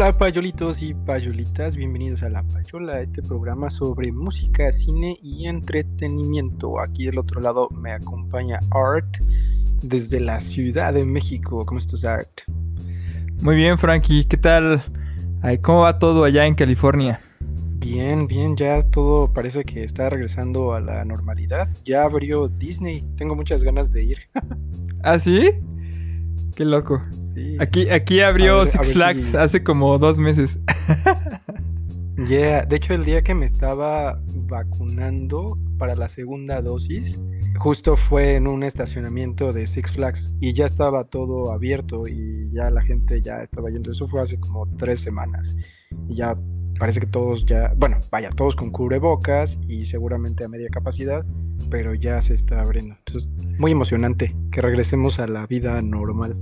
Hola payolitos y payolitas, bienvenidos a La Payola, este programa sobre música, cine y entretenimiento. Aquí del otro lado me acompaña Art desde la Ciudad de México. ¿Cómo estás Art? Muy bien Frankie, ¿qué tal? ¿Cómo va todo allá en California? Bien, bien, ya todo parece que está regresando a la normalidad. Ya abrió Disney, tengo muchas ganas de ir. ¿Ah, sí? Qué loco. Aquí, aquí abrió Six Flags hace como dos meses. Yeah, de hecho el día que me estaba vacunando para la segunda dosis, justo fue en un estacionamiento de Six Flags y ya estaba todo abierto y ya la gente ya estaba yendo. Eso fue hace como tres semanas y ya parece que todos ya, bueno, vaya, todos con cubrebocas y seguramente a media capacidad, pero ya se está abriendo. Entonces, muy emocionante que regresemos a la vida normal.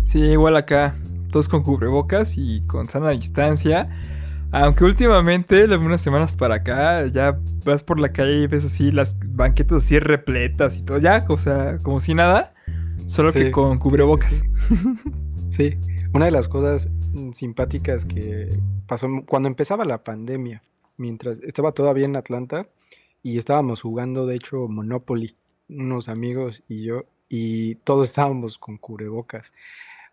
Sí, igual acá, todos con cubrebocas y con sana distancia. Aunque últimamente, algunas semanas para acá, ya vas por la calle y ves así las banquetas así repletas y todo, ya, o sea, como si nada, solo que con cubrebocas. Sí, una de las cosas simpáticas que pasó cuando empezaba la pandemia, mientras estaba todavía en Atlanta y estábamos jugando, de hecho, Monopoly, unos amigos y yo, y todos estábamos con cubrebocas.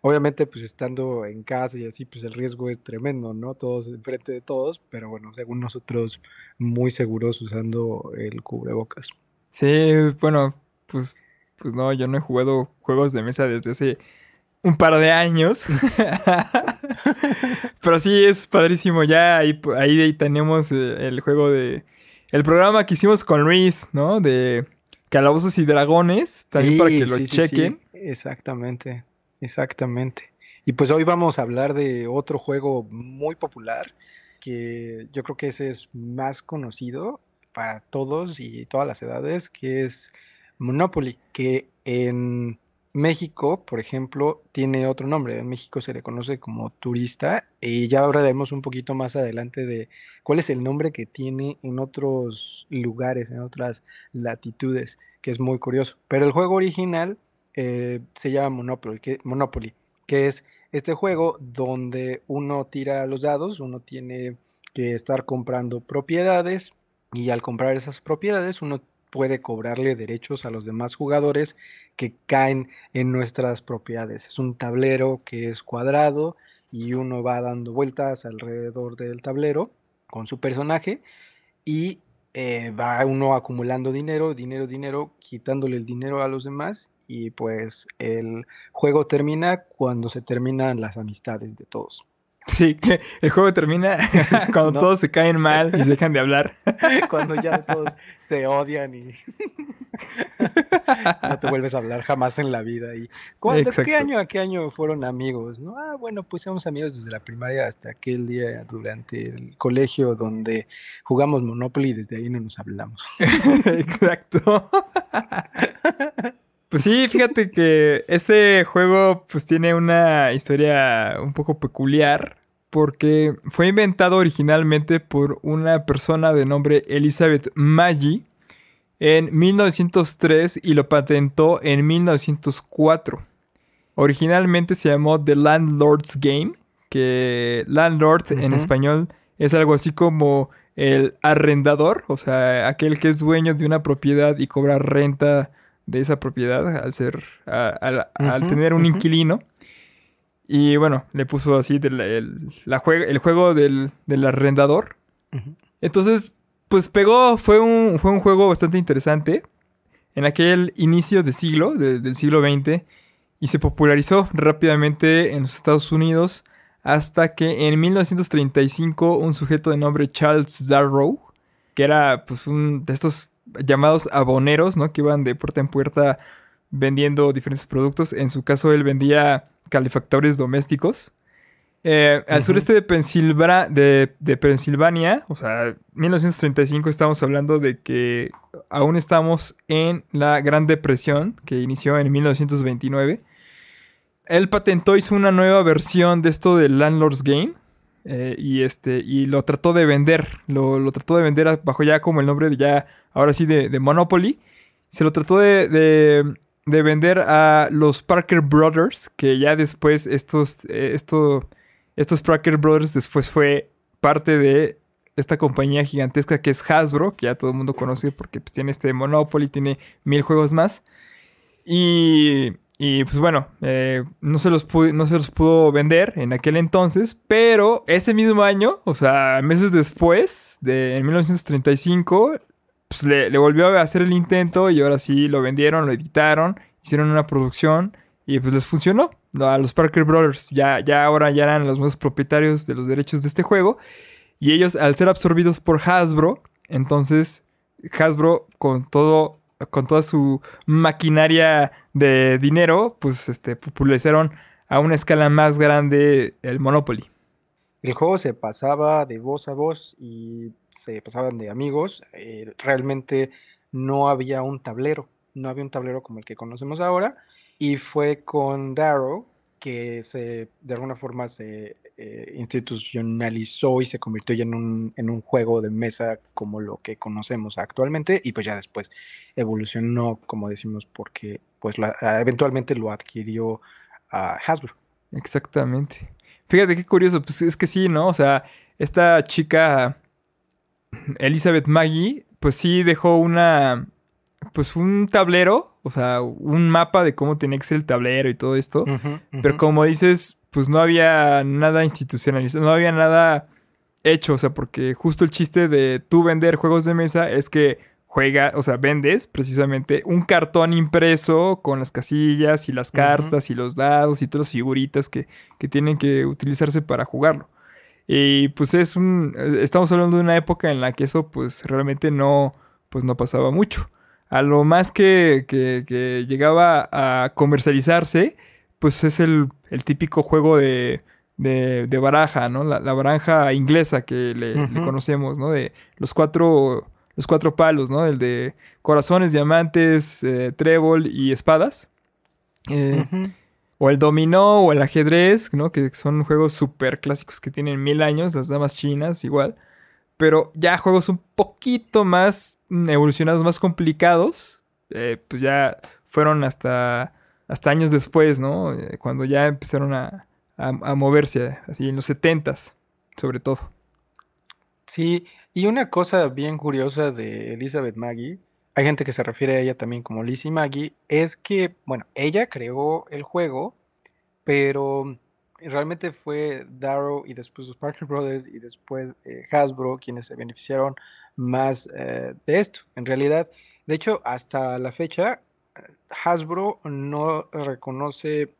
Obviamente, pues estando en casa y así, pues el riesgo es tremendo, ¿no? Todos enfrente de todos, pero bueno, según nosotros, muy seguros usando el cubrebocas. Sí, bueno, pues, pues no, yo no he jugado juegos de mesa desde hace un par de años. pero sí, es padrísimo. Ya ahí, ahí tenemos eh, el juego de. El programa que hicimos con Luis, ¿no? De Calabozos y Dragones. También para que lo chequen. Exactamente. Exactamente. Y pues hoy vamos a hablar de otro juego muy popular, que yo creo que ese es más conocido para todos y todas las edades, que es Monopoly, que en México, por ejemplo, tiene otro nombre. En México se le conoce como turista y ya hablaremos un poquito más adelante de cuál es el nombre que tiene en otros lugares, en otras latitudes, que es muy curioso. Pero el juego original eh, se llama Monopoly Monopoly, que es este juego donde uno tira los dados, uno tiene que estar comprando propiedades y al comprar esas propiedades uno puede cobrarle derechos a los demás jugadores que caen en nuestras propiedades. Es un tablero que es cuadrado y uno va dando vueltas alrededor del tablero con su personaje y eh, va uno acumulando dinero, dinero, dinero, quitándole el dinero a los demás y pues el juego termina cuando se terminan las amistades de todos. Sí, que el juego termina cuando todos se caen mal y se dejan de hablar. Cuando ya todos se odian y no te vuelves a hablar jamás en la vida. Y ¿Qué año a qué año fueron amigos? ¿No? Ah, bueno, pues somos amigos desde la primaria hasta aquel día durante el colegio donde jugamos Monopoly y desde ahí no nos hablamos. Exacto. Pues sí, fíjate que este juego pues tiene una historia un poco peculiar porque fue inventado originalmente por una persona de nombre Elizabeth Maggi en 1903 y lo patentó en 1904. Originalmente se llamó The Landlord's Game, que landlord en español es algo así como el arrendador, o sea, aquel que es dueño de una propiedad y cobra renta de esa propiedad al ser, al tener un inquilino. Y bueno, le puso así el, la el juego del, arrendador. Entonces, pues pegó, fue un, fue un juego bastante interesante en aquel inicio de siglo, del siglo XX, y se popularizó rápidamente en los Estados Unidos hasta que en 1935 un sujeto de nombre Charles Darrow, que era pues un de estos llamados aboneros, ¿no? Que iban de puerta en puerta vendiendo diferentes productos. En su caso, él vendía calefactores domésticos. Eh, al sureste de, de, Pensilvania, o sea, 1935 estamos hablando de que aún estamos en la Gran Depresión, que inició en 1929. Él patentó, hizo una nueva versión de esto del Landlord's Game, eh, y este y lo trató de vender lo, trató de vender bajo ya como el nombre de ya ahora sí de, Monopoly se lo trató de, de, vender a los Parker Brothers que ya después estos eh, esto estos Parker Brothers después fue parte de esta compañía gigantesca que es Hasbro, que ya todo el mundo conoce porque pues, tiene este Monopoly, tiene mil juegos más. Y, pues bueno, eh, no, se los no se los pudo vender en aquel entonces, pero ese mismo año, o sea, meses después, de, en 1935, pues le, le volvió a hacer el intento y ahora sí lo vendieron, lo editaron, hicieron una producción y pues les funcionó. A los Parker Brothers ya, ya ahora ya eran los nuevos propietarios de los derechos de este juego. Y ellos, al ser absorbidos por Hasbro, entonces Hasbro con todo, con toda su maquinaria de dinero, pues este, popularizaron a una escala más grande el Monopoly. El juego se pasaba de voz a voz y se pasaban de amigos. Eh, realmente no había un tablero, no había un tablero como el que conocemos ahora. Y fue con Darrow que se, de alguna forma se eh, institucionalizó y se convirtió ya en un, en un juego de mesa como lo que conocemos actualmente y pues ya después evolucionó, como decimos, porque pues ah, eventualmente lo adquirió a Hasbro. Exactamente. Fíjate qué curioso, pues es que sí, ¿no? O sea, esta chica Elizabeth Maggie, pues sí dejó una, pues un tablero, o sea, un mapa de cómo tenía que ser el tablero y todo esto. Pero como dices, pues no había nada institucionalizado, no había nada hecho, o sea, porque justo el chiste de tú vender juegos de mesa es que juega, o sea, vendes precisamente un cartón impreso con las casillas y las cartas y los dados y todas las figuritas que, que tienen que utilizarse para jugarlo. Y pues es un, estamos hablando de una época en la que eso pues realmente no, pues no pasaba mucho. A lo más que, que llegaba a comercializarse pues es el, típico juego de, de, baraja, ¿no? La, baraja inglesa que le, conocemos, ¿no? De los cuatro, los cuatro palos, ¿no? El de corazones, diamantes, eh, trébol y espadas. Eh, o el dominó o el ajedrez, ¿no? Que son juegos súper clásicos que tienen mil años, las damas chinas igual. Pero ya juegos un poquito más evolucionados, más complicados, eh, pues ya fueron hasta hasta años después, ¿no? Eh, cuando ya empezaron a, moverse, así en los setentas, sobre todo. Sí, y una cosa bien curiosa de Elizabeth Maggie, hay gente que se refiere a ella también como Lizzie Maggie, es que, bueno, ella creó el juego, pero realmente fue Darrow y después los Parker Brothers y después eh, Hasbro quienes se beneficiaron más eh, de esto. En realidad, de hecho, hasta la fecha, Hasbro no reconoce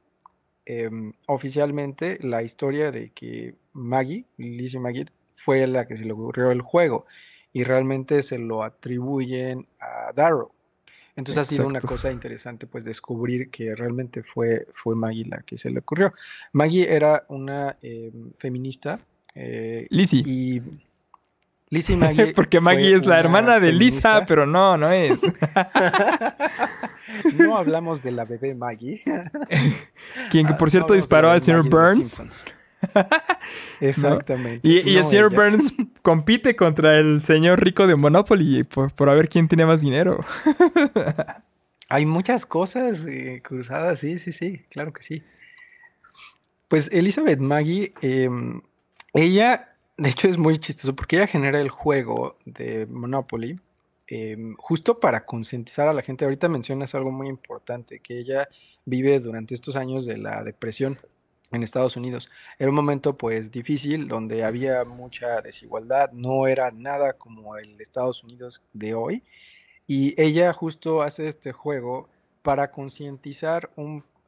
em, oficialmente la historia de que Maggie, Lizzie Maggie, fue la que se le ocurrió el juego y realmente se lo atribuyen a Darrow. Entonces ha sido una cosa interesante pues descubrir que realmente fue, fue Maggie la que se le ocurrió. Maggie era una em, feminista. Eh, Lizzie. Y Lizzie Maggie. Porque Maggie es la hermana de Lisa, pero no, no es. no hablamos de la bebé Maggie. Quien, por cierto, disparó al señor Burns. Exactamente. Y, el señor Burns compite contra el señor rico de Monopoly por, por ver quién tiene más dinero. Hay muchas cosas eh, cruzadas, sí, sí, sí, claro que sí. Pues Elizabeth Maggie, em, ella de hecho, es muy chistoso porque ella genera el juego de Monopoly em, justo para concientizar a la gente. Ahorita mencionas algo muy importante, que ella vive durante estos años de la depresión en Estados Unidos. Era un momento pues difícil donde había mucha desigualdad, no era nada como el Estados Unidos de hoy. Y ella justo hace este juego para concientizar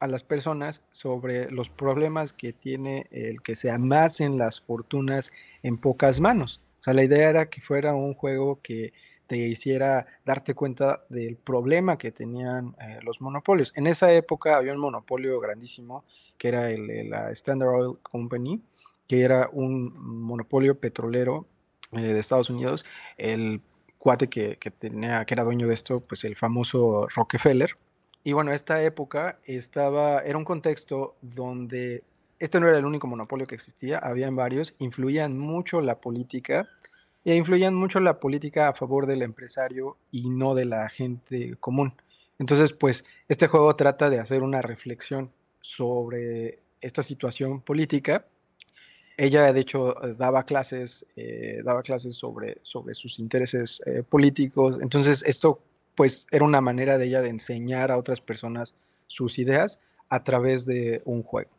a las personas sobre los problemas que tiene el que se amasen las fortunas en pocas manos. O sea, la idea era que fuera un juego que te hiciera darte cuenta del problema que tenían eh, los monopolios. En esa época había un monopolio grandísimo que era la Standard Oil Company, que era un monopolio petrolero eh, de Estados Unidos. El cuate que, que, tenía, que era dueño de esto, pues el famoso Rockefeller, y bueno, esta época estaba, era un contexto donde este no era el único monopolio que existía, habían varios, influían mucho la política, e influían mucho la política a favor del empresario y no de la gente común. Entonces, pues, este juego trata de hacer una reflexión sobre esta situación política ella, de hecho, daba clases, eh, daba clases sobre, sobre sus intereses eh, políticos. Entonces, esto, pues, era una manera de ella de enseñar a otras personas sus ideas a través de un juego.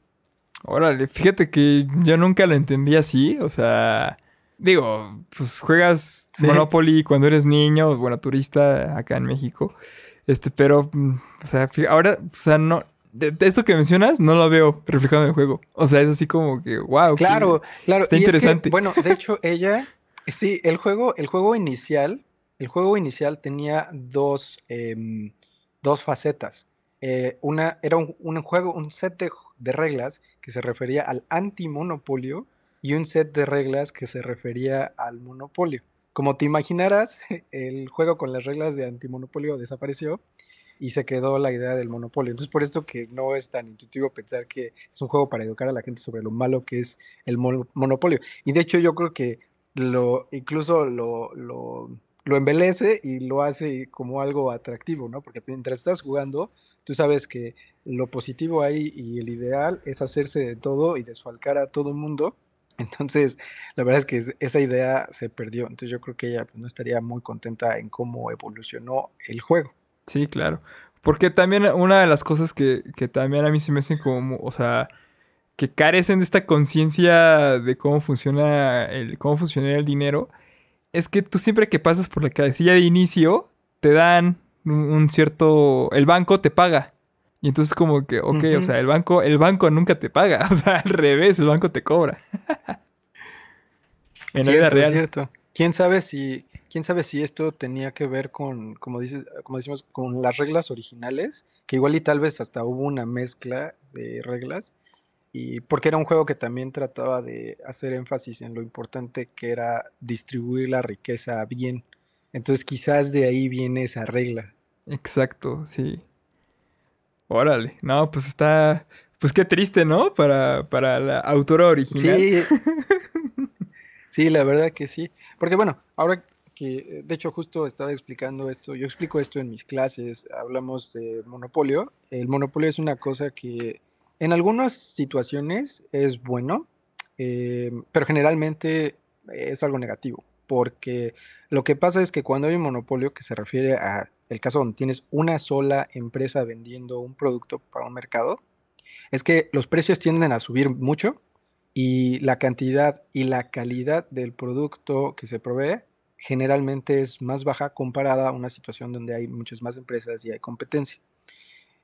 Órale, fíjate que yo nunca lo entendí así, o sea, digo, pues juegas Monopoly cuando eres niño, bueno, turista acá en México, este, pero, mm, o sea, ahora, o sea, no, de, esto que mencionas no lo veo reflejado en el juego, o sea, es así como que, wow. Claro, claro. Está interesante. bueno, de hecho, ella, sí, el juego, el juego inicial, el juego inicial tenía dos, em, dos facetas. Eh, una, era un, juego, un set de, reglas que se refería al antimonopolio y un set de reglas que se refería al monopolio. Como te imaginarás, el juego con las reglas de antimonopolio desapareció y se quedó la idea del monopolio. Entonces, por esto que no es tan intuitivo pensar que es un juego para educar a la gente sobre lo malo que es el monopolio. Y de hecho, yo creo que lo incluso lo, lo, embelece y lo hace como algo atractivo, ¿no? Porque mientras estás jugando, Tú sabes que lo positivo ahí y el ideal es hacerse de todo y desfalcar a todo el mundo. Entonces, la verdad es que esa idea se perdió. Entonces, yo creo que ella pues, no estaría muy contenta en cómo evolucionó el juego. Sí, claro. Porque también una de las cosas que, que también a mí se me hacen como, o sea, que carecen de esta conciencia de cómo funciona el, cómo funciona el dinero, es que tú siempre que pasas por la casilla de inicio, te dan un cierto... El banco te paga. Y entonces como que, ok, o sea, el banco, el banco nunca te paga. O sea, al revés, el banco te cobra. en la vida real. Cierto. ¿Quién sabe si, quién sabe si esto tenía que ver con, como dices, como decimos, con las reglas originales, que igual y tal vez hasta hubo una mezcla de reglas, y porque era un juego que también trataba de hacer énfasis en lo importante que era distribuir la riqueza bien. Entonces quizás de ahí viene esa regla. Exacto, sí. Órale, no, pues está, pues qué triste, ¿no? Para, para la autora original. Sí. sí, la verdad que sí. Porque bueno, ahora que, de hecho, justo estaba explicando esto, yo explico esto en mis clases, hablamos de monopolio. El monopolio es una cosa que en algunas situaciones es bueno, eh, pero generalmente es algo negativo, porque lo que pasa es que cuando hay un monopolio que se refiere a el caso donde tienes una sola empresa vendiendo un producto para un mercado, es que los precios tienden a subir mucho y la cantidad y la calidad del producto que se provee generalmente es más baja comparada a una situación donde hay muchas más empresas y hay competencia.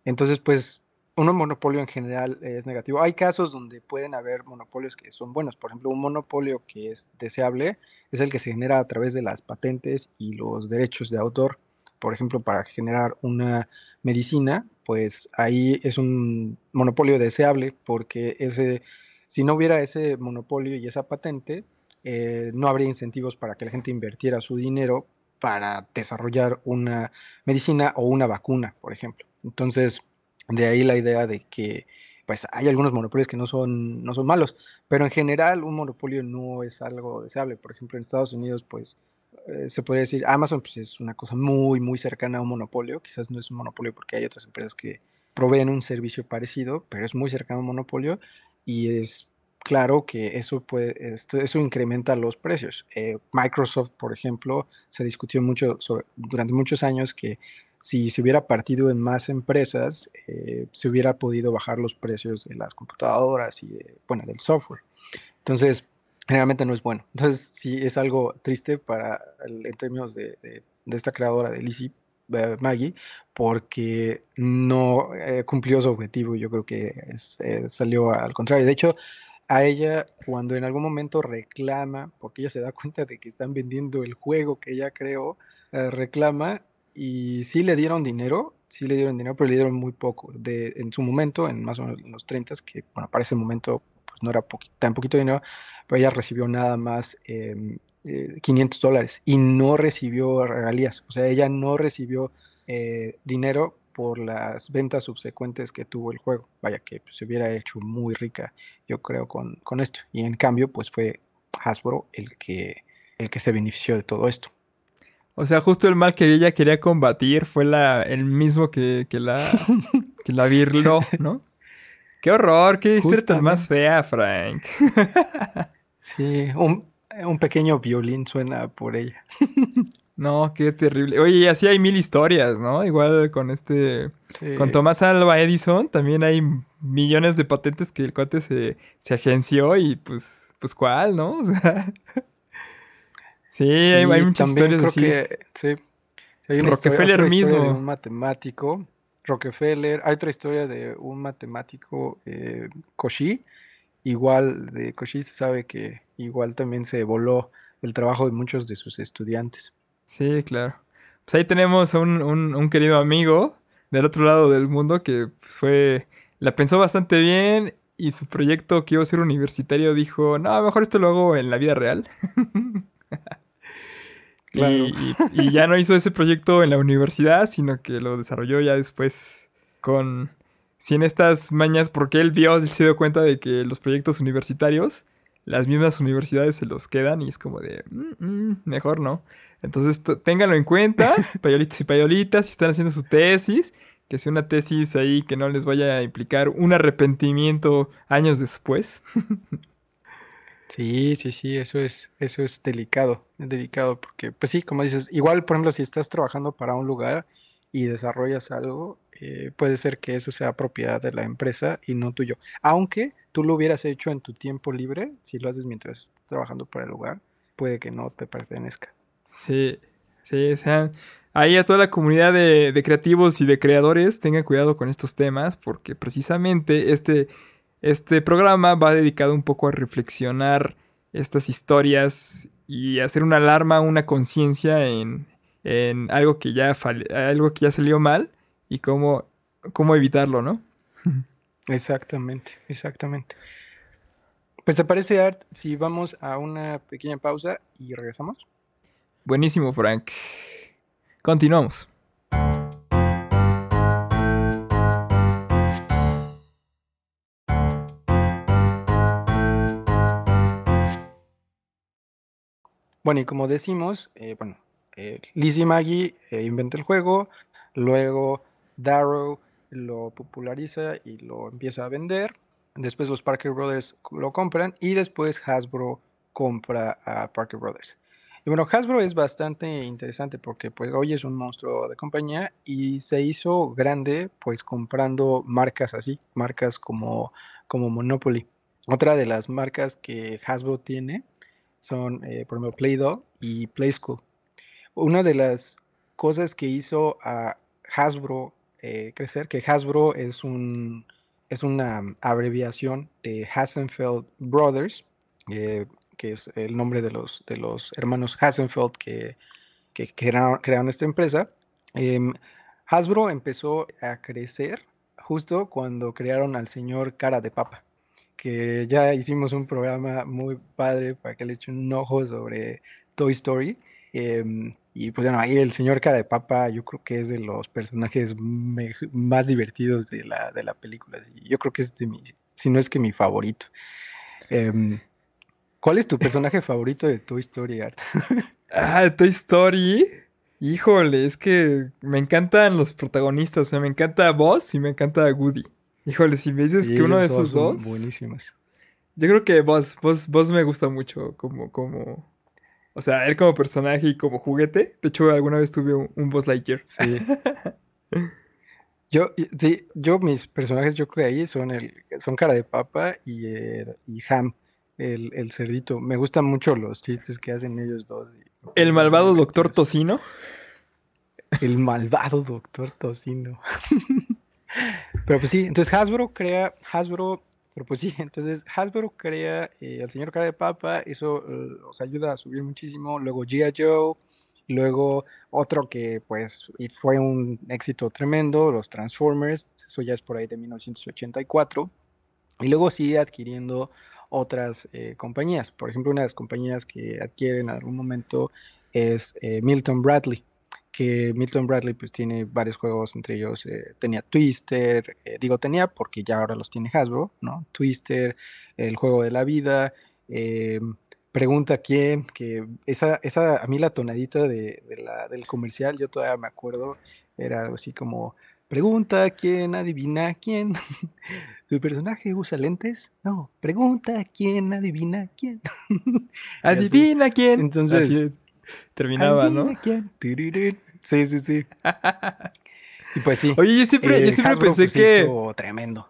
Entonces, pues, un monopolio en general es negativo. Hay casos donde pueden haber monopolios que son buenos. Por ejemplo, un monopolio que es deseable es el que se genera a través de las patentes y los derechos de autor por ejemplo, para generar una medicina, pues ahí es un monopolio deseable porque ese, si no hubiera ese monopolio y esa patente, eh, no habría incentivos para que la gente invirtiera su dinero para desarrollar una medicina o una vacuna, por ejemplo. Entonces, de ahí la idea de que pues hay algunos monopolios que no son, no son malos, pero en general un monopolio no es algo deseable. Por ejemplo, en Estados Unidos, pues eh, se podría decir, Amazon pues, es una cosa muy, muy cercana a un monopolio. Quizás no es un monopolio porque hay otras empresas que proveen un servicio parecido, pero es muy cercano a un monopolio y es claro que eso, puede, esto, eso incrementa los precios. Eh, Microsoft, por ejemplo, se discutió mucho durante muchos años que si se hubiera partido en más empresas, eh, se hubiera podido bajar los precios de las computadoras y bueno, del software. Entonces, generalmente no es bueno. Entonces, sí es algo triste para en términos de, esta creadora de Lizzie, eh, Maggie, porque no eh, cumplió su objetivo. Yo creo que salió al contrario. De hecho, a ella, cuando en algún momento reclama, porque ella se da cuenta de que están vendiendo el juego que ella creó, reclama y sí le dieron dinero, sí le dieron dinero, pero le dieron muy poco. De, en su momento, en más o menos los 30, que bueno, para ese momento pues, no era tan poquito dinero, pero ella recibió nada más 500 em, eh, dólares y no recibió regalías, o sea, ella no recibió eh, dinero por las ventas subsecuentes que tuvo el juego. Vaya que pues, se hubiera hecho muy rica, yo creo, con, con, esto. Y en cambio, pues fue Hasbro el que, el que se benefició de todo esto. O sea, justo el mal que ella quería combatir fue la, el mismo que, que la, que la virló, ¿no? Qué horror, qué historia tan más fea, Frank. sí, un, un pequeño violín suena por ella. No, qué terrible. Oye, así hay mil historias, ¿no? Igual con este. Con Tomás Alba Edison también hay millones de patentes que el cuate se, se agenció y pues, pues cuál, ¿no? sí, hay, muchas historias así. sí. Hay Rockefeller mismo. un matemático. Rockefeller. Hay otra historia de un matemático, eh, Cauchy. Igual de Cauchy se sabe que igual también se voló el trabajo de muchos de sus estudiantes. Sí, claro. Pues ahí tenemos a un, querido amigo del otro lado del mundo que pues, fue, la pensó bastante bien y su proyecto que iba a ser universitario dijo, no, mejor esto lo hago en la vida real. y, y, ya no hizo ese proyecto en la universidad, sino que lo desarrolló ya después con, sin estas mañas, porque él vio, él se dio cuenta de que los proyectos universitarios, las mismas universidades se los quedan y es como de, mm, mm, mejor no. Entonces, ténganlo en cuenta, payolitos y payolitas, si están haciendo su tesis, que sea una tesis ahí que no les vaya a implicar un arrepentimiento años después. Sí, sí, sí, eso es, eso es delicado, es delicado, porque, pues sí, como dices, igual, por ejemplo, si estás trabajando para un lugar y desarrollas algo, eh, puede ser que eso sea propiedad de la empresa y no tuyo. Aunque tú lo hubieras hecho en tu tiempo libre, si lo haces mientras estás trabajando para el lugar, puede que no te pertenezca. Sí, sí, o sea, ahí a toda la comunidad de, creativos y de creadores, tengan cuidado con estos temas, porque precisamente este, este programa va dedicado un poco a reflexionar estas historias y hacer una alarma, una conciencia en, en, algo que ya algo que ya salió mal y cómo, cómo evitarlo, ¿no? Exactamente, exactamente. Pues te parece, Art, si vamos a una pequeña pausa y regresamos. Buenísimo, Frank. Continuamos. Bueno, y como decimos, eh, bueno, eh, Lizzie Maggie eh, inventa el juego, luego Darrow lo populariza y lo empieza a vender, después los Parker Brothers lo compran y después Hasbro compra a Parker Brothers. Y bueno, Hasbro es bastante interesante porque pues hoy es un monstruo de compañía y se hizo grande pues comprando marcas así, marcas como, como Monopoly. Otra de las marcas que Hasbro tiene son, eh, por ejemplo, Play-Doh y Play School. Una de las cosas que hizo a Hasbro eh, crecer, que Hasbro es, un, es una abreviación de Hassenfeld Brothers, eh, que es el nombre de los, de los hermanos Hassenfeld que, que crearon, esta empresa, em, Hasbro empezó a crecer justo cuando crearon al señor Cara de Papa, que ya hicimos un programa muy padre para que le echen un ojo sobre Toy Story. Em, y pues bueno, ahí el señor Cara de Papa yo creo que es de los personajes más divertidos de la, de la película. Yo creo que es de mi, si no es que mi favorito. Em, ¿Cuál es tu personaje favorito de Toy Story, Art? ah, de Toy Story. Híjole, es que me encantan los protagonistas. O sea, me encanta Buzz y me encanta Woody. Híjole, si me dices que uno de esos dos. Yo creo que Buzz, Buzz, me gusta mucho como, como. O sea, él como personaje y como juguete. De hecho, alguna vez tuve un, Buzz Lightyear. Sí. yo, sí, yo, mis personajes, yo creo ahí son el, son cara de papa y, eh, y Ham el, cerdito. Me gustan mucho los chistes que hacen ellos dos. ¿El malvado doctor Tocino? El malvado doctor Tocino. pero pues sí, entonces Hasbro crea, Hasbro, pero pues sí, entonces Hasbro crea eh, al señor cara de papa, eso eh, os ayuda a subir muchísimo. Luego G.I. Joe, luego otro que pues fue un éxito tremendo, los Transformers, eso ya es por ahí de 1984. Y luego sigue adquiriendo otras eh, compañías. Por ejemplo, una de las compañías que adquieren en algún momento es eh, Milton Bradley, que Milton Bradley pues tiene varios juegos, entre ellos eh, tenía Twister, digo tenía porque ya ahora los tiene Hasbro, ¿no? Twister, el juego de la vida, pregunta quién, que esa, esa, a mí la tonadita de, la, del comercial, yo todavía me acuerdo, era algo así como Pregunta quién adivina quién. ¿Tu personaje usa lentes? No. Pregunta quién adivina quién. adivina quién. Entonces terminaba, ¿no? Quién. Sí, sí, sí. y pues sí. Oye, yo siempre, yo siempre pensé pues, que. Hizo tremendo.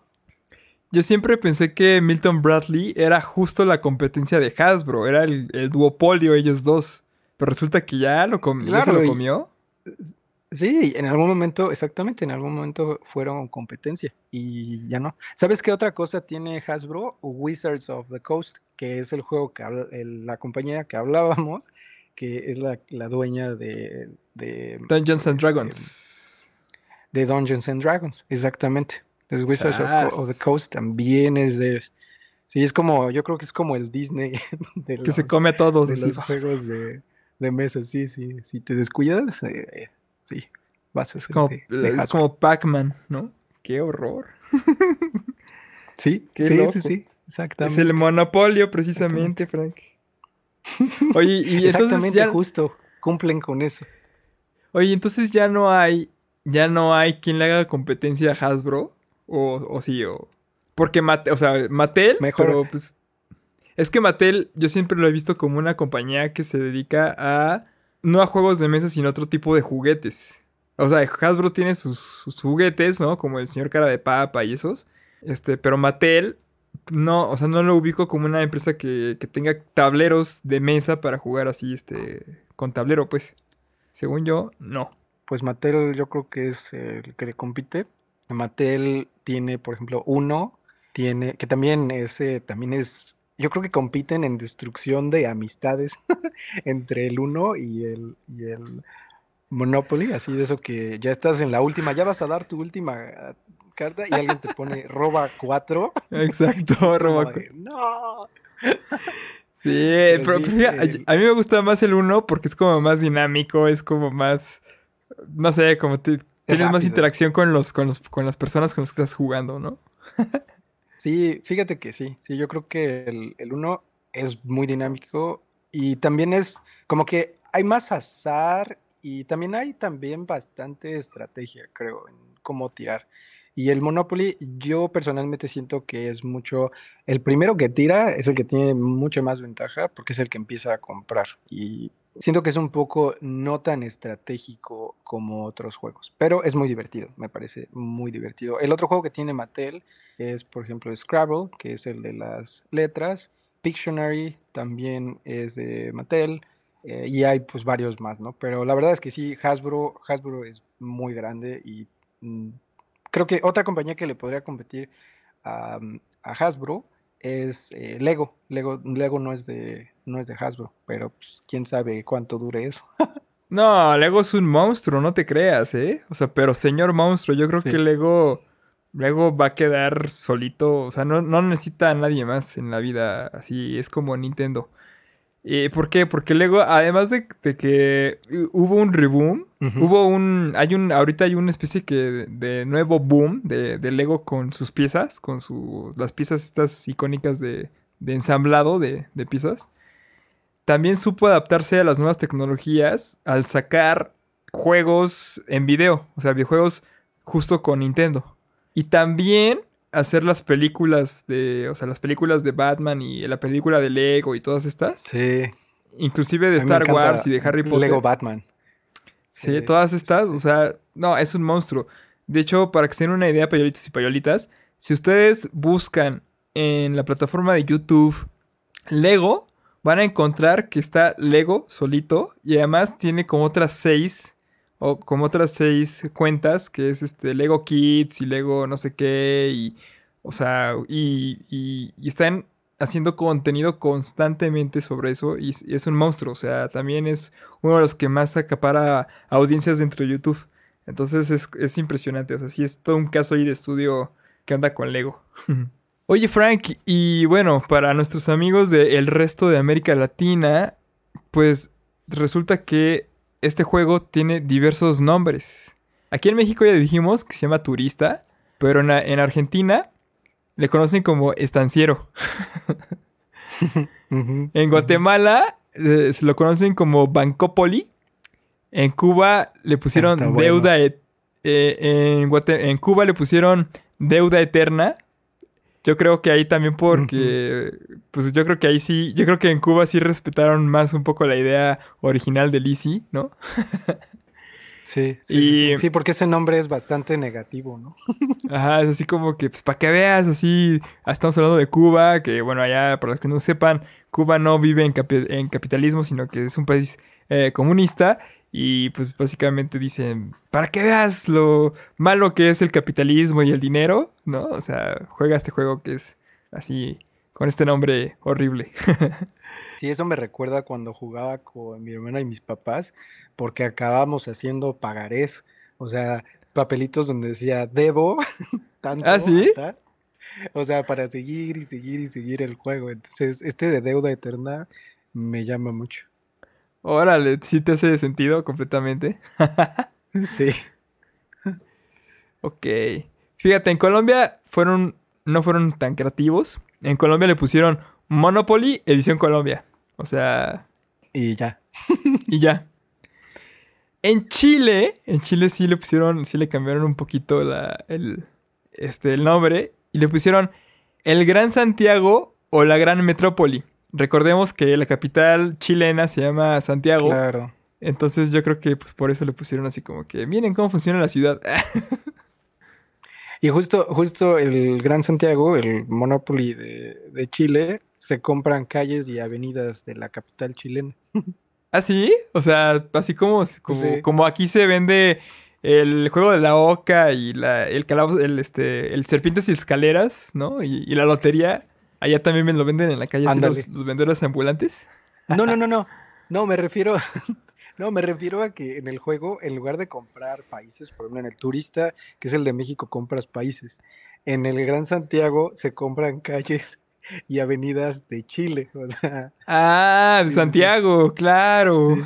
Yo siempre pensé que Milton Bradley era justo la competencia de Hasbro, era el, duopolio ellos dos. Pero resulta que ya lo, ya se lo comió. Sí, en algún momento, exactamente, en algún momento fueron competencia y ya no. ¿Sabes qué otra cosa tiene Hasbro? Wizards of the Coast, que es el juego que habla, la compañía que hablábamos, que es la, dueña de, Dungeons and este, Dragons. De Dungeons and Dragons, exactamente. Los Wizards of, the Coast también es de Sí, es como, yo creo que es como el Disney de que se come a todos. De los juegos de, de mesa, sí, sí. Si te descuidas, eh, sí, vas a es como, es como Pac-Man, ¿no? Qué horror. sí, sí, sí, sí, exactamente. Es el monopolio, precisamente, Frank. Oye, y entonces ya... justo, cumplen con eso. Oye, entonces ya no hay, ya no hay quien le haga competencia a Hasbro, o, o sí, o... Porque, o sea, Mattel, Mejor. pero pues... Es que Mattel yo siempre lo he visto como una compañía que se dedica a no a juegos de mesa, sino a otro tipo de juguetes. O sea, Hasbro tiene sus, juguetes, ¿no? Como el señor cara de papa y esos. Este, pero Mattel no, o sea, no lo ubico como una empresa que, tenga tableros de mesa para jugar así, este, con tablero, pues. Según yo, no. Pues Mattel yo creo que es el que le compite. Mattel tiene, por ejemplo, uno, tiene, que también ese, también es yo creo que compiten en destrucción de amistades entre el uno y el, y el Monopoly, así de eso que ya estás en la última, ya vas a dar tu última carta y alguien te pone roba cuatro. Exacto, roba cuatro. No. Sí, pero, eh, a, mí me gusta más el uno porque es como más dinámico, es como más, no sé, como tienes más interacción con los, con los, con las personas con las que estás jugando, ¿no? Sí, fíjate que sí, sí, yo creo que el, el uno es muy dinámico y también es como que hay más azar y también hay también bastante estrategia, creo, en cómo tirar. Y el Monopoly, yo personalmente siento que es mucho, el primero que tira es el que tiene mucha más ventaja porque es el que empieza a comprar. Y Siento que es un poco no tan estratégico como otros juegos, pero es muy divertido, me parece muy divertido. El otro juego que tiene Mattel es, por ejemplo, Scrabble, que es el de las letras. Pictionary también es de Mattel. Eh, y hay pues varios más, ¿no? Pero la verdad es que sí, Hasbro, Hasbro es muy grande y mm, creo que otra compañía que le podría competir a, a Hasbro es eh, Lego. Lego. Lego no es de, no es de Hasbro, pero pues, quién sabe cuánto dure eso. no, Lego es un monstruo, no te creas, ¿eh? O sea, pero señor monstruo, yo creo que Lego, Lego va a quedar solito, o sea, no, no necesita a nadie más en la vida, así es como Nintendo. Eh, ¿Por qué? Porque Lego, además de, que hubo un reboom, hubo un. Hay un. Ahorita hay una especie que de, nuevo boom de, Lego con sus piezas, con su, las piezas estas icónicas de, ensamblado de, piezas. También supo adaptarse a las nuevas tecnologías al sacar juegos en video, o sea, videojuegos justo con Nintendo. Y también hacer las películas de, o sea, las películas de Batman y la película de Lego y todas estas. Sí. Inclusive de Star Wars y de Harry Potter. Lego Batman. Sí, todas estas, o sea, no, es un monstruo. De hecho, para que se den una idea, payolitos y payolitas, si ustedes buscan en la plataforma de YouTube Lego, van a encontrar que está Lego solito y además tiene como otras seis o como otras seis cuentas, que es este Lego Kids y Lego no sé qué, y, o sea, y, y, están haciendo contenido constantemente sobre eso y, es un monstruo, o sea, también es uno de los que más acapara audiencias dentro de YouTube. Entonces es, impresionante, o sea, sí es todo un caso ahí de estudio que anda con Lego. Oye Frank, y bueno, para nuestros amigos del resto de América Latina, pues resulta que este juego tiene diversos nombres. Aquí en México ya dijimos que se llama turista, pero en, Argentina le conocen como estanciero. en Guatemala eh, se lo conocen como Bancopoli. En Cuba le pusieron deuda, eh, en, en Cuba le pusieron deuda eterna. Yo creo que ahí también porque, pues yo creo que ahí sí, yo creo que en Cuba sí respetaron más un poco la idea original de Lizzie, ¿no? Sí, sí, sí, porque ese nombre es bastante negativo, ¿no? Ajá, es así como que, pues, para que veas, así, estamos hablando de Cuba, que, bueno, allá, para los que no sepan, Cuba no vive en, en capitalismo, sino que es un país eh, comunista, y pues básicamente dicen, para que veas lo malo que es el capitalismo y el dinero, ¿no? O sea, juega este juego que es así, con este nombre horrible. sí, eso me recuerda cuando jugaba con mi hermana y mis papás, porque acabamos haciendo pagarés, o sea, papelitos donde decía, debo tanto. ¿Ah, sí? O sea, para seguir y seguir y seguir el juego. Entonces, este de deuda eterna me llama mucho. Órale, sí te hace sentido completamente. sí. Ok. Fíjate, en Colombia fueron, no fueron tan creativos. En Colombia le pusieron Monopoly Edición Colombia. O sea. Y ya. y ya. En Chile, en Chile sí le pusieron, sí le cambiaron un poquito la, el, este, el nombre y le pusieron el Gran Santiago o la Gran Metrópoli. Recordemos que la capital chilena se llama Santiago. Claro. Entonces yo creo que pues por eso le pusieron así como que miren cómo funciona la ciudad. y justo, justo el Gran Santiago, el Monopoly de, Chile, se compran calles y avenidas de la capital chilena. ¿Ah, sí? O sea, así como, como, aquí se vende el juego de la oca y la, el calabozo, el, este, el serpientes y escaleras, ¿no? y la lotería. Allá también me lo venden en la calle los, los, vendedores ambulantes. No, no, no, no. No, me refiero. No, me refiero a que en el juego, en lugar de comprar países, por ejemplo, en el turista, que es el de México, compras países. En el Gran Santiago se compran calles y avenidas de Chile. O sea, ah, de Santiago, claro.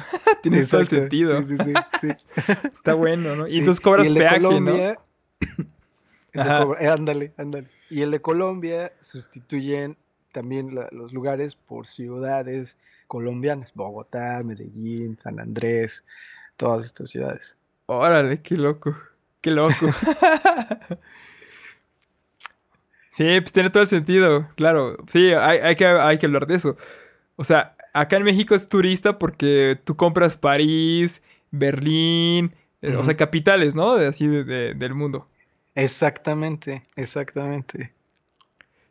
Tiene todo el sentido. Sí, Está bueno, ¿no? Y entonces cobras peaje, Colombia, ¿no? Eh, ándale, ándale. Y el de Colombia sustituyen también los lugares por ciudades colombianas, Bogotá, Medellín, San Andrés, todas estas ciudades. Órale, qué loco, qué loco. sí, pues tiene todo el sentido, claro. Sí, hay, que, hay que hablar de eso. O sea, acá en México es turista porque tú compras París, Berlín, eh, o sea, capitales, ¿no? De, así del mundo. Exactamente, exactamente.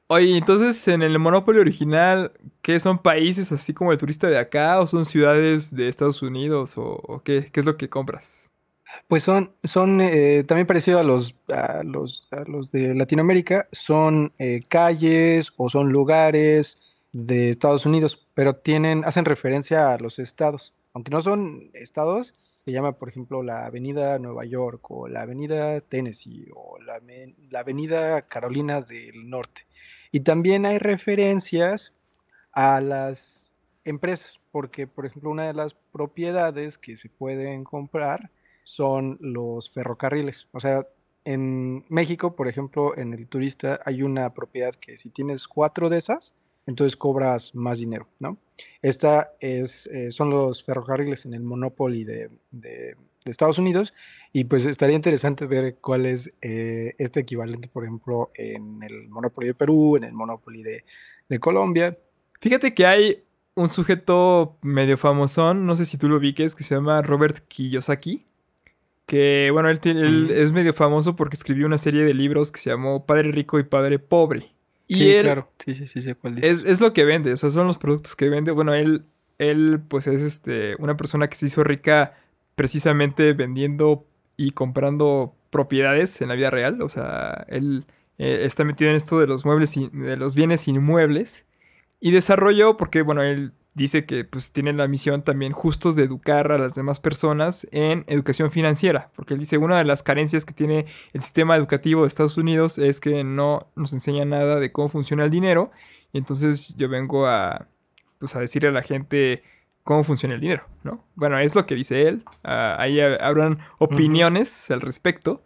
Oye, entonces en el Monopoly original, ¿qué son países así como el turista de acá o son ciudades de Estados Unidos o, qué? ¿Qué es lo que compras? Pues son, son eh, también parecido a los, a los, a los de Latinoamérica, son eh, calles o son lugares de Estados Unidos, pero tienen, hacen referencia a los estados. Aunque no son estados, se llama, por ejemplo, la Avenida Nueva York o la Avenida Tennessee o la, Avenida Carolina del Norte. Y también hay referencias a las empresas, porque, por ejemplo, una de las propiedades que se pueden comprar son los ferrocarriles. O sea, en México, por ejemplo, en el turista hay una propiedad que si tienes cuatro de esas, entonces cobras más dinero, ¿no? Esta es, eh, son los ferrocarriles en el Monopoly de, Estados Unidos y pues estaría interesante ver cuál es eh, este equivalente, por ejemplo, en el Monopoly de Perú, en el Monopoly de, Colombia. Fíjate que hay un sujeto medio famosón, no sé si tú lo viques, que se llama Robert Kiyosaki. Que, bueno, él, él es medio famoso porque escribió una serie de libros que se llamó Padre Rico y Padre Pobre. Y sí, claro. Sí, sí, sí, cuál es, es, lo que vende, o sea, son los productos que vende. Bueno, él, él pues es este, una persona que se hizo rica precisamente vendiendo y comprando propiedades en la vida real. O sea, él eh, está metido en esto de los muebles y de los bienes inmuebles. Y desarrolló, porque bueno, él dice que pues tiene la misión también justo de educar a las demás personas en educación financiera, porque él dice una de las carencias que tiene el sistema educativo de Estados Unidos es que no nos enseña nada de cómo funciona el dinero, y entonces yo vengo a pues a decirle a la gente cómo funciona el dinero, ¿no? Bueno, es lo que dice él, ah, ahí habrán opiniones al respecto.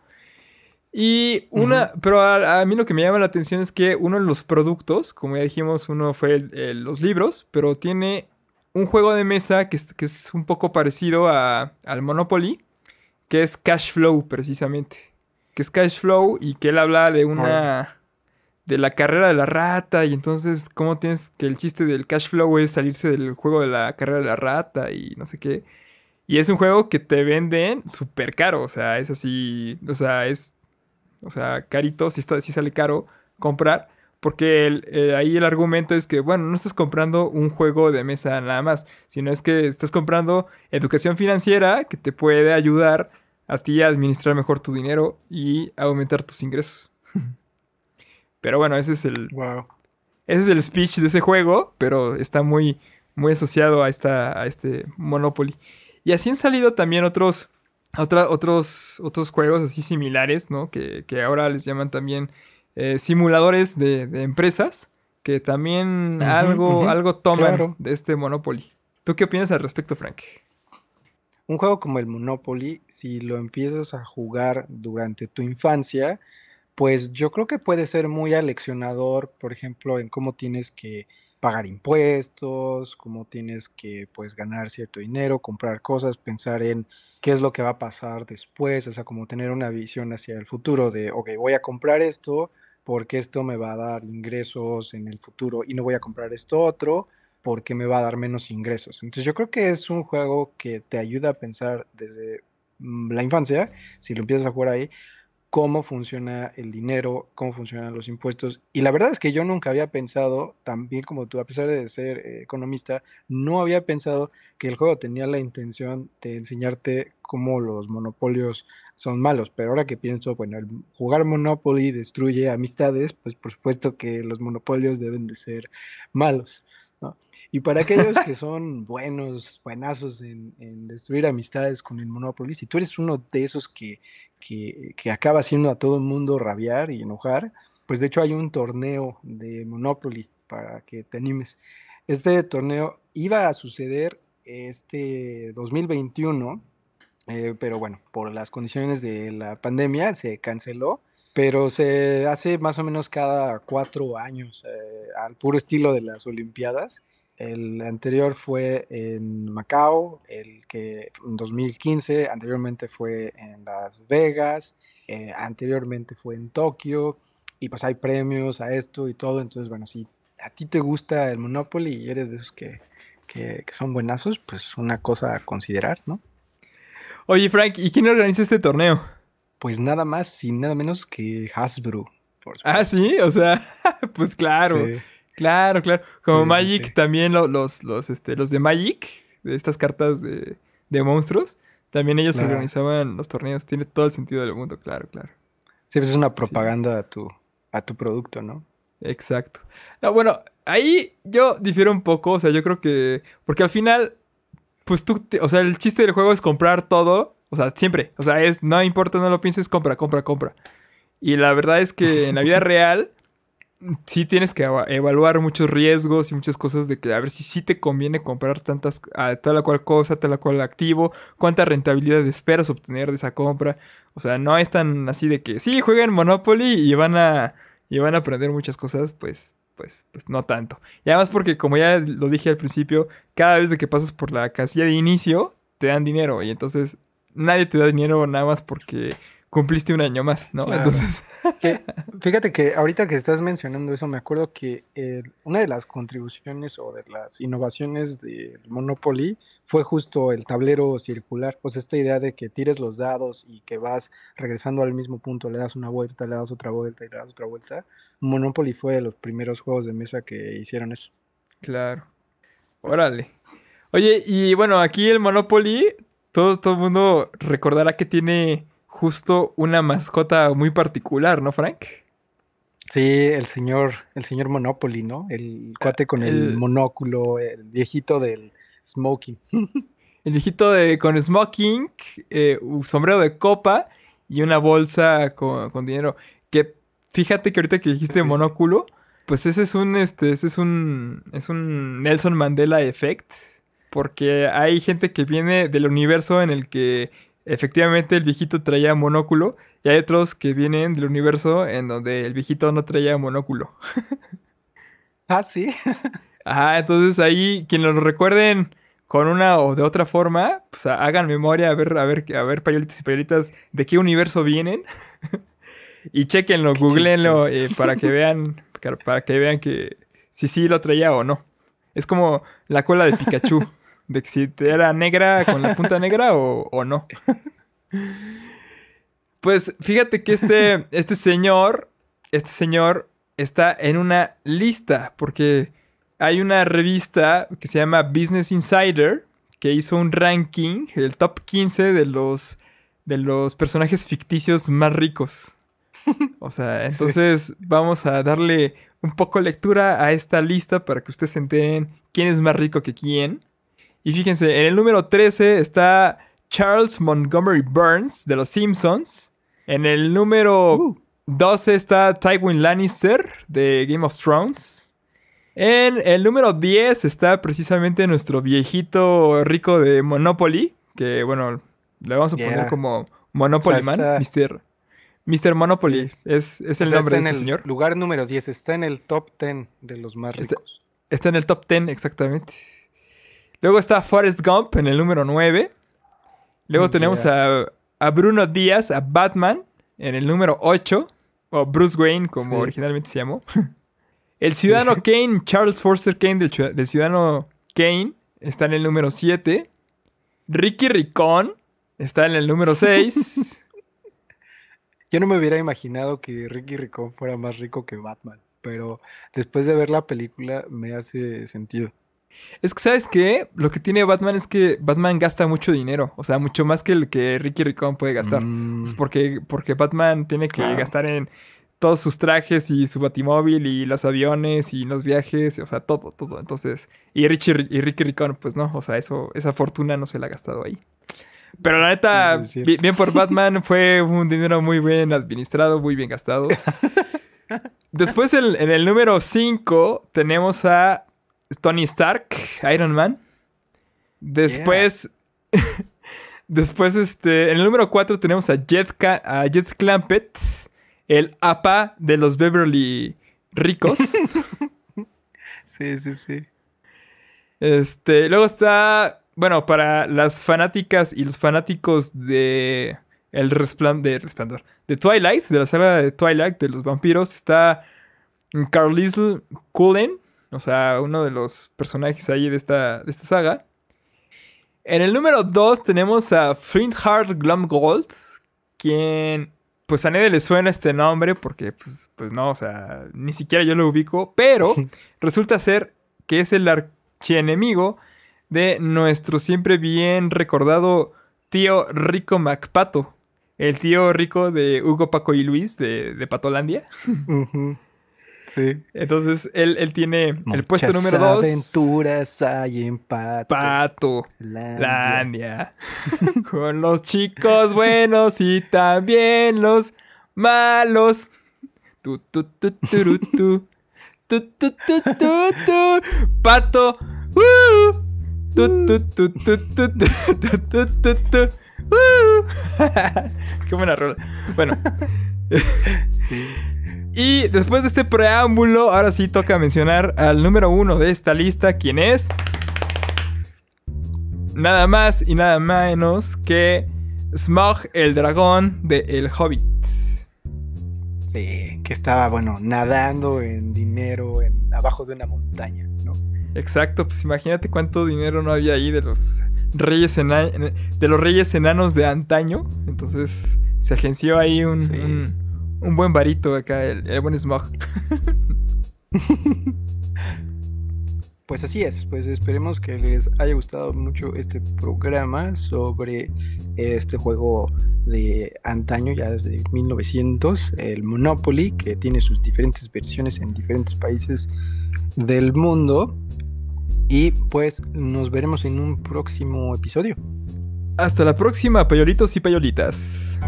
Y una, pero a, mí lo que me llama la atención es que uno de los productos, como ya dijimos, uno fue los libros, pero tiene un juego de mesa que es, que es un poco parecido a, al Monopoly, que es cash flow precisamente. Que es cash flow y que él habla de una... de la carrera de la rata y entonces cómo tienes que el chiste del cash flow es salirse del juego de la carrera de la rata y no sé qué. Y es un juego que te venden súper caro, o sea, es así, o sea, es, o sea, carito, si, está, si sale caro comprar. Porque eh, ahí el argumento es que, bueno, no estás comprando un juego de mesa nada más, sino es que estás comprando educación financiera que te puede ayudar a ti a administrar mejor tu dinero y aumentar tus ingresos. pero bueno, ese es el. Wow. Ese es el speech de ese juego, pero está muy, muy asociado a, esta, a este Monopoly. Y así han salido también otros, otros, otros juegos así similares, ¿no? Que, que ahora les llaman también eh, simuladores de, empresas que también algo, algo toman de este Monopoly. ¿Tú qué opinas al respecto, Frank? Un juego como el Monopoly, si lo empiezas a jugar durante tu infancia, pues yo creo que puede ser muy aleccionador, por ejemplo, en cómo tienes que pagar impuestos, cómo tienes que pues ganar cierto dinero, comprar cosas, pensar en qué es lo que va a pasar después, o sea, como tener una visión hacia el futuro de, ok, voy a comprar esto porque esto me va a dar ingresos en el futuro y no voy a comprar esto otro porque me va a dar menos ingresos. Entonces yo creo que es un juego que te ayuda a pensar desde mm, la infancia, si lo empiezas a jugar ahí, cómo funciona el dinero, cómo funcionan los impuestos. Y la verdad es que yo nunca había pensado, también como tú, a pesar de ser eh, economista, no había pensado que el juego tenía la intención de enseñarte cómo los monopolios son malos. Pero ahora que pienso, bueno, el jugar Monopoly destruye amistades, pues por supuesto que los monopolios deben de ser malos. Y para aquellos que son buenos, buenazos en, en, destruir amistades con el Monopoly, si tú eres uno de esos que, que, acaba haciendo a todo el mundo rabiar y enojar, pues de hecho hay un torneo de Monopoly para que te animes. Este torneo iba a suceder este 2021, eh, pero bueno, por las condiciones de la pandemia se canceló, pero se hace más o menos cada cuatro años, eh, al puro estilo de las Olimpiadas. El anterior fue en Macao, el que en 2015, anteriormente fue en Las Vegas, eh, anteriormente fue en Tokio, y pues hay premios a esto y todo. Entonces, bueno, si a ti te gusta el Monopoly y eres de esos que, que, son buenazos, pues una cosa a considerar, ¿no? Oye, Frank, ¿y quién organiza este torneo? Pues nada más y nada menos que Hasbro. ah, sí, o sea, pues claro. Claro, claro. Como Magic, también los, los, este, los de Magic, de estas cartas de, monstruos, también ellos organizaban los torneos. Tiene todo el sentido del mundo, claro, claro. Sí, pues es una propaganda a, tu, a tu producto, ¿no? Exacto. bueno, ahí yo difiero un poco, o sea, yo creo que... Porque al final, pues tú, o sea, el chiste del juego es comprar todo, o sea, siempre, o sea, es, no importa, no lo pienses, compra, compra, compra. Y la verdad es que en la vida real sí tienes que evaluar muchos riesgos y muchas cosas de que a ver si sí te conviene comprar tantas, tal o cual cosa, tal o cual activo, cuánta rentabilidad esperas obtener de esa compra. O sea, no es tan así de que sí, jueguen Monopoly y van a, y van a aprender muchas cosas, pues, pues, pues no tanto. Y además porque como ya lo dije al principio, cada vez que pasas por la casilla de inicio, te dan dinero y entonces nadie te da dinero nada más porque cumpliste un año más, ¿no? Entonces. fíjate que ahorita que estás mencionando eso, me acuerdo que eh, una de las contribuciones o de las innovaciones del Monopoly fue justo el tablero circular. Pues esta idea de que tires los dados y que vas regresando al mismo punto, le das una vuelta, le das otra vuelta y le das otra vuelta. Monopoly fue de los primeros juegos de mesa que hicieron eso. Claro. Órale. Oye, y bueno, aquí el Monopoly, todo, todo el mundo recordará que tiene justo una mascota muy particular, ¿no, Frank? Sí, el señor, el señor Monopoly, ¿no? El cuate con el, monóculo, el viejito del smoking. el viejito de, con smoking, eh, un sombrero de copa y una bolsa con, dinero. Que fíjate que ahorita que dijiste monóculo, pues ese es un, este, ese es un, es un Nelson Mandela effect. Porque hay gente que viene del universo en el que efectivamente el viejito traía monóculo y hay otros que vienen del universo en donde el viejito no traía monóculo. ah, sí. Ajá, entonces ahí quien lo recuerden con una o de otra forma, pues hagan memoria a ver, a ver, a ver, payolitas y payolitas, de qué universo vienen. y chequenlo, googleenlo eh, para que vean, para que vean que si sí lo traía o no. Es como la cola de Pikachu, de que si era negra con la punta negra o, o no. pues fíjate que este, este señor, este señor está en una lista, porque hay una revista que se llama Business Insider que hizo un ranking, el top 15 de los, de los personajes ficticios más ricos. O sea, entonces vamos a darle un poco lectura a esta lista para que ustedes se enteren quién es más rico que quién. Y fíjense, en el número 13 está Charles Montgomery Burns de Los Simpsons. En el número 12 uh. está Tywin Lannister de Game of Thrones. En el número 10 está precisamente nuestro viejito rico de Monopoly, que bueno, le vamos a poner como Monopoly Man, Mr. Monopoly, es, el nombre de este señor. Lugar número 10, está en el top 10 de los más ricos. Está, en el top 10, exactamente. Luego está Forrest Gump en el número 9. Luego tenemos a, Bruno Díaz, a Batman, en el número 8. O Bruce Wayne, como originalmente se llamó. El ciudadano Kane, Charles Forster Kane del, ciudadano Kane, está en el número 7. Ricky Ricón está en el número 6. Yo no me hubiera imaginado que Ricky Ricón fuera más rico que Batman, pero después de ver la película me hace sentido. Es que, ¿sabes qué? Lo que tiene Batman es que Batman gasta mucho dinero. O sea, mucho más que el que Ricky Ricón puede gastar. Mm. porque, porque Batman tiene que gastar en todos sus trajes y su batimóvil y los aviones y los viajes, o sea, todo, todo. Entonces, y Richie y Ricky Ricón, pues no, o sea, eso, esa fortuna no se la ha gastado ahí. Pero la neta, bien por Batman, fue un dinero muy bien administrado, muy bien gastado. Después en el número 5 tenemos a Tony Stark, Iron Man. Después, después este, en el número 4 tenemos a Jet, a Jet Clampett el APA de los Beverly ricos. sí, sí, sí. Este, luego está, bueno, para las fanáticas y los fanáticos de El Resplandor, de Twilight, de la saga de Twilight, de los vampiros, está Carlisle Cullen, o sea, uno de los personajes ahí de esta, de esta saga. En el número 2 tenemos a Flint-Hard Glumgold, quien pues a nadie le suena este nombre porque, pues, pues no, o sea, ni siquiera yo lo ubico, pero resulta ser que es el archienemigo de nuestro siempre bien recordado tío Rico Macpato, el tío rico de Hugo, Paco y Luis de, de Patolandia. Sí. Entonces, él, tiene el puesto número 2. aventuras hay en Pato. Pato. Landia. Con los chicos buenos y también los malos. Tu, tu, tu, tu, tu, tu, tu, tu, tu, Pato. Tu, tu, tu, tu, tu, tu, tu, tu, Qué buena rola. Bueno. Sí. Y después de este preámbulo, ahora sí toca mencionar al número uno de esta lista, ¿quién es? Nada más y nada menos que Smog el dragón de El Hobbit. Sí, que estaba, bueno, nadando en dinero en, abajo de una montaña, ¿no? Exacto, pues imagínate cuánto dinero no había ahí de los reyes, de los reyes enanos de antaño. Entonces se agenció ahí un un buen varito acá, el, buen smog. Pues así es, pues esperemos que les haya gustado mucho este programa sobre este juego de antaño, ya desde 1900, el Monopoly, que tiene sus diferentes versiones en diferentes países del mundo. Y pues nos veremos en un próximo episodio. Hasta la próxima, payolitos y payolitas.